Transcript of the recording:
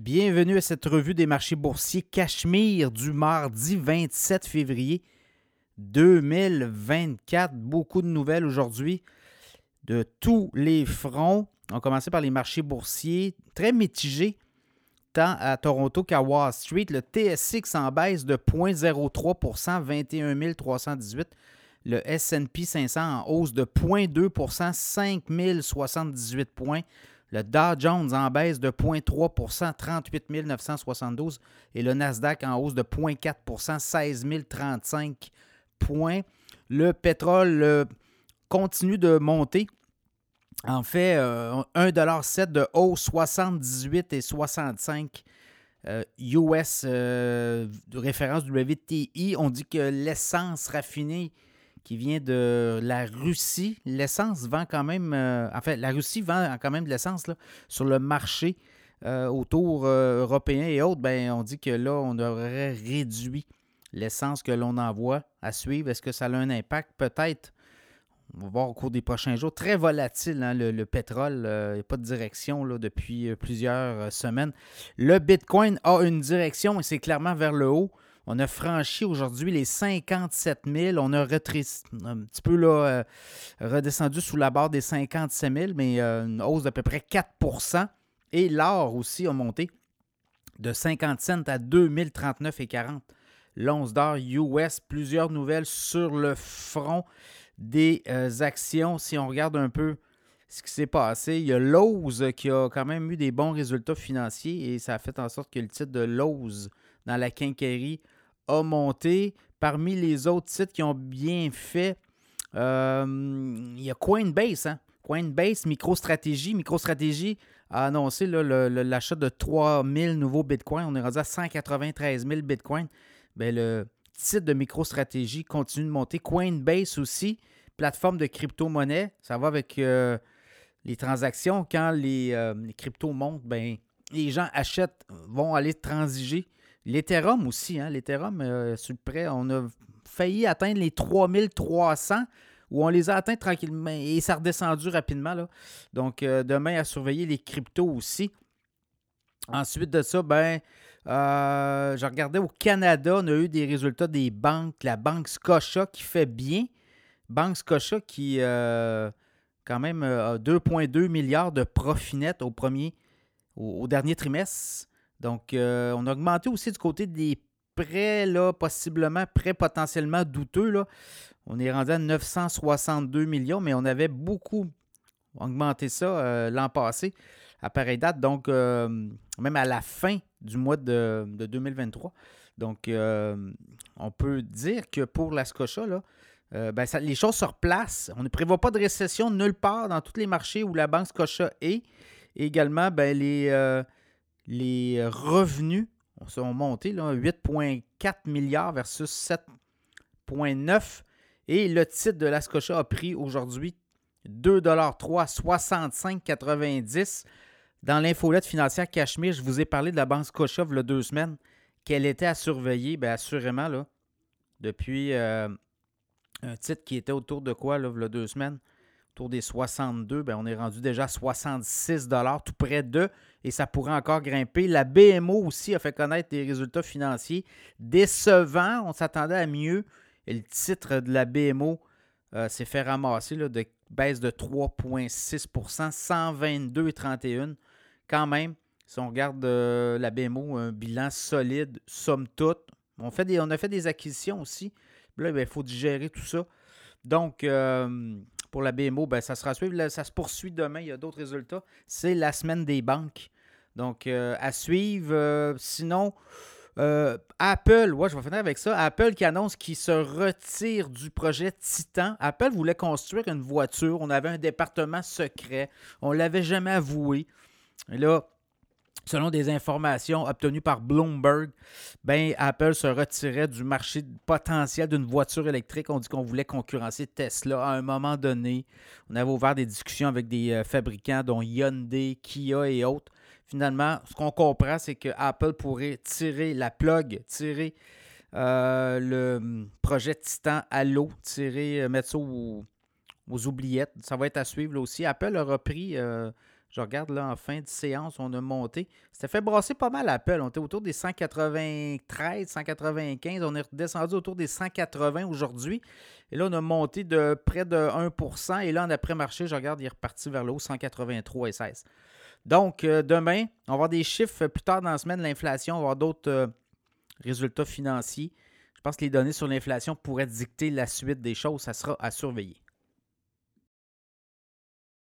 Bienvenue à cette revue des marchés boursiers Cachemire du mardi 27 février 2024. Beaucoup de nouvelles aujourd'hui de tous les fronts. On commencer par les marchés boursiers très mitigés, tant à Toronto qu'à Wall Street. Le TSX en baisse de 0,03% 21 318. Le SP 500 en hausse de 0,2% 5 078 points. Le Dow Jones en baisse de 0,3% 38 972. Et le Nasdaq en hausse de 0,4% 16 035 points. Le pétrole euh, continue de monter. En fait, 1,7 euh, de hausse, 78 et 65 US de référence WTI. On dit que l'essence raffinée qui vient de la Russie. L'essence vend quand même, euh, en fait, la Russie vend quand même de l'essence sur le marché euh, autour euh, européen et autres. Ben, on dit que là, on aurait réduit l'essence que l'on envoie à suivre. Est-ce que ça a un impact? Peut-être. On va voir au cours des prochains jours. Très volatile, hein, le, pétrole. Il n'y a pas de direction là, depuis plusieurs semaines. Le Bitcoin a une direction et c'est clairement vers le haut. On a franchi aujourd'hui les 57 000. On a un petit peu euh, redescendu sous la barre des 57 000, mais euh, une hausse d'à peu près 4% Et l'or aussi a monté de 50 cents à 2039,40. L'once d'or US, plusieurs nouvelles sur le front des euh, actions. Si on regarde un peu ce qui s'est passé, il y a Lowe's qui a quand même eu des bons résultats financiers et ça a fait en sorte que le titre de Lowe's dans la quincaillerie a monté. Parmi les autres sites qui ont bien fait, euh, il y a Coinbase. Hein? Coinbase, MicroStratégie. MicroStratégie a annoncé l'achat de 3000 nouveaux bitcoins. On est rendu à 193 000 bitcoins. Ben, le site de MicroStratégie continue de monter. Coinbase aussi, plateforme de crypto-monnaie. Ça va avec euh, les transactions. Quand les, euh, les cryptos montent, ben, les gens achètent, vont aller transiger L'Ethereum aussi, hein? l'Ethereum, euh, sur prêt, on a failli atteindre les 3300 où on les a atteints tranquillement et ça a redescendu rapidement. Là. Donc, euh, demain, à surveiller les cryptos aussi. Ensuite de ça, ben, euh, je regardais au Canada, on a eu des résultats des banques. La banque Scotia qui fait bien. Banque Scotia qui, quand même, a 2,2 milliards de profit net au premier, au dernier trimestre. Donc, euh, on a augmenté aussi du côté des prêts, là, possiblement prêts potentiellement douteux. Là. On est rendu à 962 millions, mais on avait beaucoup augmenté ça euh, l'an passé à pareille date, donc euh, même à la fin du mois de, 2023. Donc, on peut dire que pour la Scotia, là, ben, les choses se replacent. On ne prévoit pas de récession nulle part dans tous les marchés où la Banque Scotia est. également, ben, les, les revenus sont montés, 8,4 milliards versus 7,9. Et le titre de la Scotia a pris aujourd'hui 2,3 65,90. Dans l'infolette financière Cachemire, je vous ai parlé de la Banque Scotia il y a deux semaines, qu'elle était à surveiller. Bien, assurément, là, depuis euh, un titre qui était autour de quoi, là, il y a deux semaines, autour des 62, bien, on est rendu déjà à 66 tout près de et ça pourrait encore grimper. La BMO aussi a fait connaître des résultats financiers décevants. On s'attendait à mieux. Et le titre de la BMO euh, s'est fait ramasser là, de baisse de 3,6% 122,31. Quand même, si on regarde euh, la BMO, un bilan solide, somme toute. On, fait des, on a fait des acquisitions aussi. Là, ben, il faut digérer tout ça. Donc, euh, pour la BMO, ben, ça sera suivre. ça se poursuit demain. Il y a d'autres résultats. C'est la semaine des banques. Donc, euh, à suivre. Euh, sinon, euh, Apple, ouais, je vais finir avec ça. Apple qui annonce qu'il se retire du projet Titan. Apple voulait construire une voiture. On avait un département secret. On ne l'avait jamais avoué. Et là, Selon des informations obtenues par Bloomberg, ben, Apple se retirait du marché potentiel d'une voiture électrique. On dit qu'on voulait concurrencer Tesla à un moment donné. On avait ouvert des discussions avec des euh, fabricants dont Hyundai, Kia et autres. Finalement, ce qu'on comprend, c'est que Apple pourrait tirer la plug, tirer euh, le hum, projet Titan à l'eau, tirer, euh, mettre ça aux, oubliettes. Ça va être à suivre là aussi. Apple a repris Je regarde là en fin de séance, on a monté. C'était fait brasser pas mal Apple. On était autour des 193, 195. On est redescendu autour des 180 aujourd'hui. Et là, on a monté de près de 1% Et là, en après-marché, je regarde, il est reparti vers le haut, 183 et 16. Donc, euh, demain, on va avoir des chiffres plus tard dans la semaine, l'inflation, on va avoir d'autres euh, résultats financiers. Je pense que les données sur l'inflation pourraient dicter la suite des choses. Ça sera à surveiller.